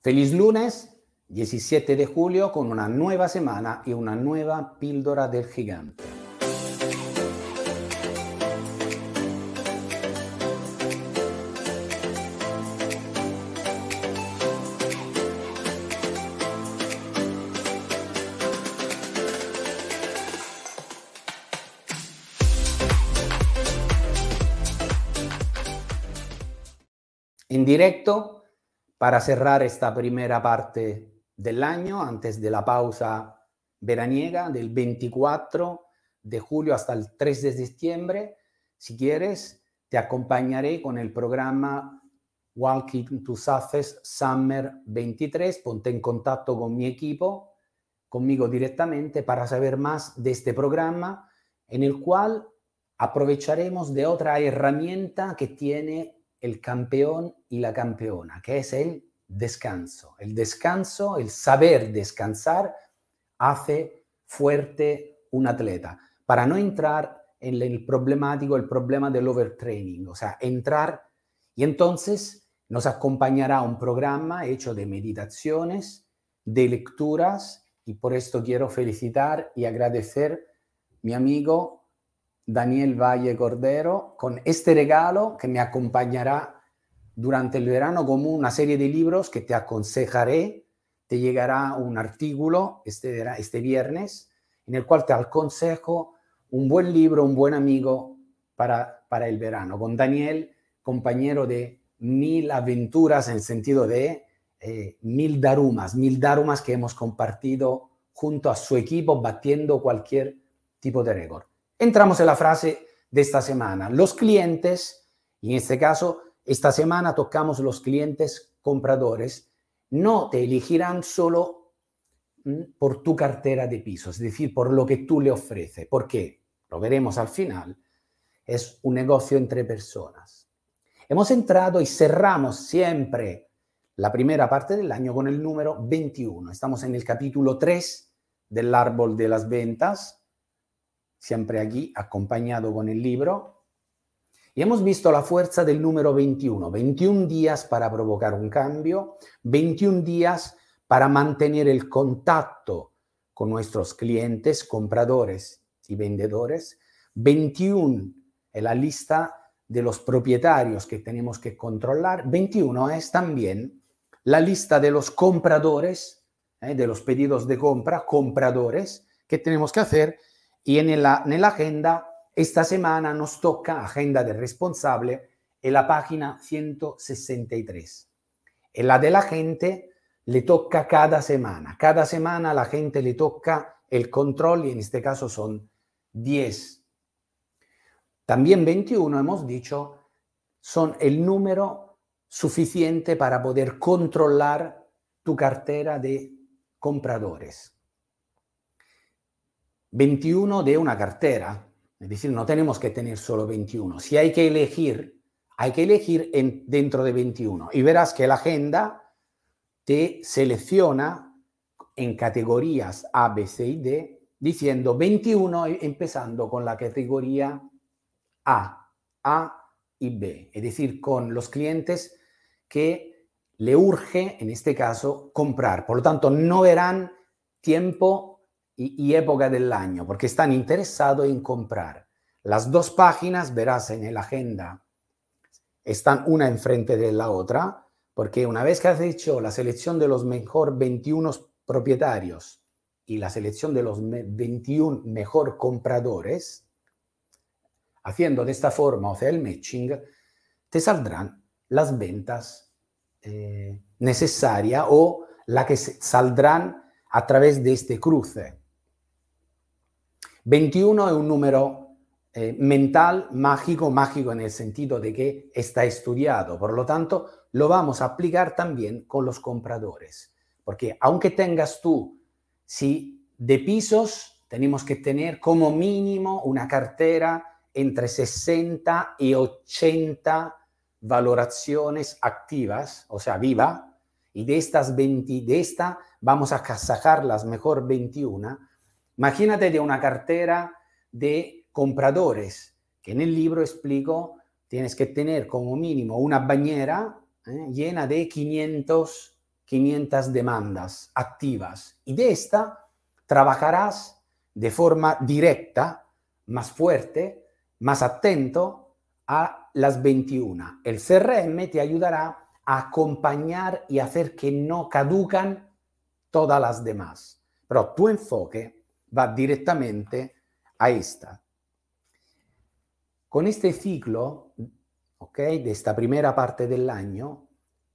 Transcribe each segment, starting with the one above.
Feliz lunes, 17 de julio, con una nueva semana y una nueva píldora del gigante. En directo para cerrar esta primera parte del año, antes de la pausa veraniega del 24 de julio hasta el 3 de septiembre. Si quieres, te acompañaré con el programa Walking to Success Summer 23. Ponte en contacto con mi equipo, conmigo directamente, para saber más de este programa en el cual aprovecharemos de otra herramienta que tiene el campeón y la campeona, que es el descanso. El descanso, el saber descansar, hace fuerte un atleta. Para no entrar en el problemático, el problema del overtraining, o sea, entrar y entonces nos acompañará un programa hecho de meditaciones, de lecturas, y por esto quiero felicitar y agradecer mi amigo Daniel Valle Cordero con este regalo que me acompañará durante el verano como una serie de libros que te aconsejaré. Te llegará un artículo este, este viernes en el cual te aconsejo un buen libro, un buen amigo para, para el verano. Con Daniel, compañero de mil aventuras en sentido de eh, mil darumas, mil darumas que hemos compartido junto a su equipo batiendo cualquier tipo de récord. Entramos en la frase de esta semana. Los clientes, y en este caso, esta semana tocamos los clientes compradores, no te elegirán solo por tu cartera de pisos, es decir, por lo que tú le ofreces, porque, lo veremos al final, es un negocio entre personas. Hemos entrado y cerramos siempre la primera parte del año con el número 21. Estamos en el capítulo 3 del árbol de las ventas siempre aquí acompañado con el libro. Y hemos visto la fuerza del número 21, 21 días para provocar un cambio, 21 días para mantener el contacto con nuestros clientes, compradores y vendedores, 21 es la lista de los propietarios que tenemos que controlar, 21 es también la lista de los compradores, eh, de los pedidos de compra, compradores que tenemos que hacer y en la, en la agenda, esta semana nos toca Agenda del Responsable en la página 163. En la de la gente le toca cada semana. Cada semana la gente le toca el control y en este caso son 10. También 21, hemos dicho, son el número suficiente para poder controlar tu cartera de compradores. 21 de una cartera. Es decir, no tenemos que tener solo 21. Si hay que elegir, hay que elegir en, dentro de 21. Y verás que la agenda te selecciona en categorías A, B, C y D, diciendo 21 empezando con la categoría A, A y B. Es decir, con los clientes que le urge, en este caso, comprar. Por lo tanto, no verán tiempo y, época del año, porque están interesados en comprar. Las dos páginas, verás en la agenda, están una enfrente de la otra, porque una vez que has hecho la selección de los mejor 21 propietarios y la selección de los 21 mejor compradores, haciendo de esta forma, o sea, el matching, te saldrán las ventas eh, necesarias o las que saldrán a través de este cruce. 21 es un número eh, mental, mágico, mágico en el sentido de que está estudiado. Por lo tanto, lo vamos a aplicar también con los compradores. Porque aunque tengas tú, si de pisos, tenemos que tener como mínimo una cartera entre 60 y 80 valoraciones activas, o sea, viva, y de estas 20, de esta vamos a sacar las mejor 21 Imagínate de una cartera de compradores, que en el libro explico, tienes que tener como mínimo una bañera ¿eh? llena de 500 500 demandas activas y de esta trabajarás de forma directa, más fuerte, más atento a las 21. El CRM te ayudará a acompañar y hacer que no caducan todas las demás. Pero tu enfoque va directamente a esta. Con este ciclo, okay, de esta primera parte del año,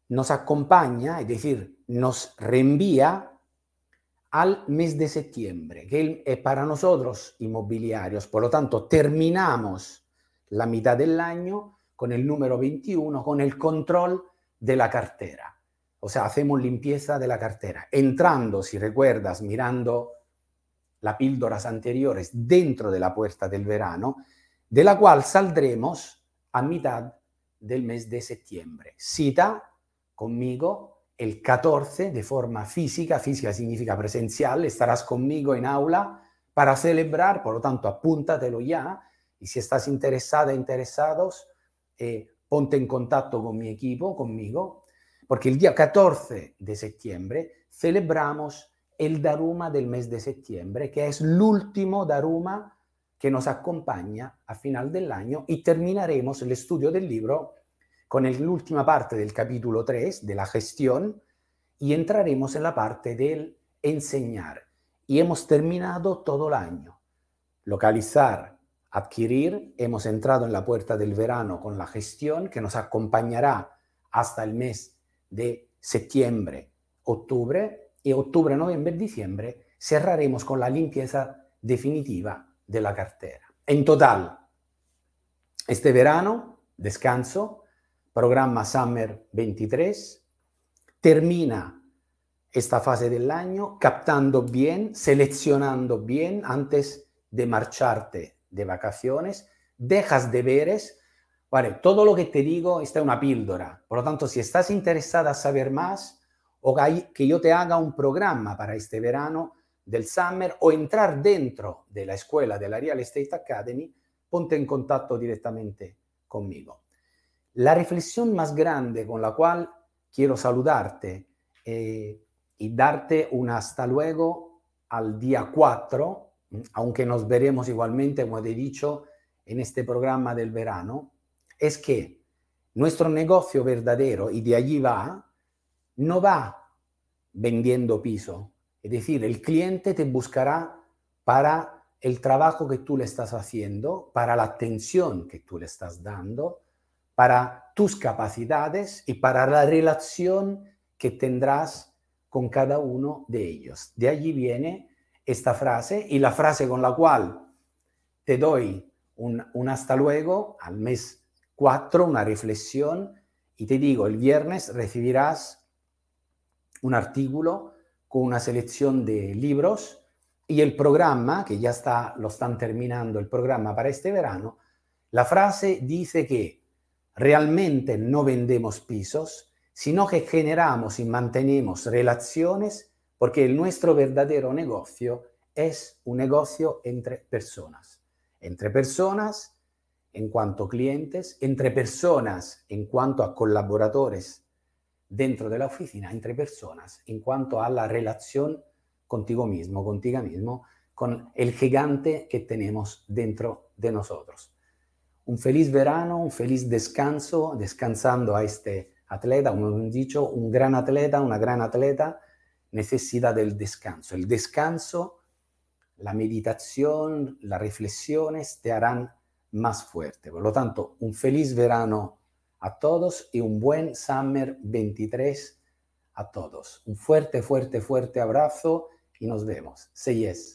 nos acompaña, es decir, nos reenvía al mes de septiembre, que es para nosotros inmobiliarios. Por lo tanto, terminamos la mitad del año con el número 21, con el control de la cartera. O sea, hacemos limpieza de la cartera. Entrando, si recuerdas, mirando las píldoras anteriores dentro de la puerta del verano, de la cual saldremos a mitad del mes de septiembre. Cita conmigo el 14 de forma física, física significa presencial, estarás conmigo en aula para celebrar, por lo tanto, apúntatelo ya y si estás interesada, interesados, eh, ponte en contacto con mi equipo, conmigo, porque el día 14 de septiembre celebramos el Daruma del mes de septiembre, que es el último Daruma que nos acompaña a final del año y terminaremos el estudio del libro con la última parte del capítulo 3 de la gestión y entraremos en la parte del enseñar. Y hemos terminado todo el año. Localizar, adquirir, hemos entrado en la puerta del verano con la gestión que nos acompañará hasta el mes de septiembre, octubre y octubre, noviembre, diciembre cerraremos con la limpieza definitiva de la cartera. En total, este verano, descanso, programa Summer 23, termina esta fase del año captando bien, seleccionando bien antes de marcharte de vacaciones, dejas deberes. Vale, todo lo que te digo está una píldora. Por lo tanto, si estás interesada a saber más o que yo te haga un programa para este verano del Summer o entrar dentro de la escuela de la Real Estate Academy, ponte en contacto directamente conmigo. La reflexión más grande con la cual quiero saludarte eh, y darte un hasta luego al día 4, aunque nos veremos igualmente, como he dicho, en este programa del verano, es que nuestro negocio verdadero, y de allí va, no va vendiendo piso. Es decir, el cliente te buscará para el trabajo que tú le estás haciendo, para la atención que tú le estás dando, para tus capacidades y para la relación que tendrás con cada uno de ellos. De allí viene esta frase y la frase con la cual te doy un, hasta luego al mes 4, una reflexión, y te digo, el viernes recibirás un artículo con una selección de libros y el programa, que ya está, lo están terminando el programa para este verano, la frase dice que realmente no vendemos pisos, sino que generamos y mantenemos relaciones porque el nuestro verdadero negocio es un negocio entre personas. Entre personas en cuanto clientes, entre personas en cuanto a colaboradores dentro de la oficina, entre personas en cuanto a la relación contigo mismo, contigo mismo, con el gigante que tenemos dentro de nosotros un feliz verano, un feliz descanso, descansando a este atleta, como hemos dicho, un gran atleta, una gran atleta necesita del descanso. El descanso, la meditación, las reflexiones te harán más fuerte. Por lo tanto, un feliz verano a todos y un buen Summer 23 a todos. Un fuerte, fuerte, fuerte abrazo y nos vemos. Say yes.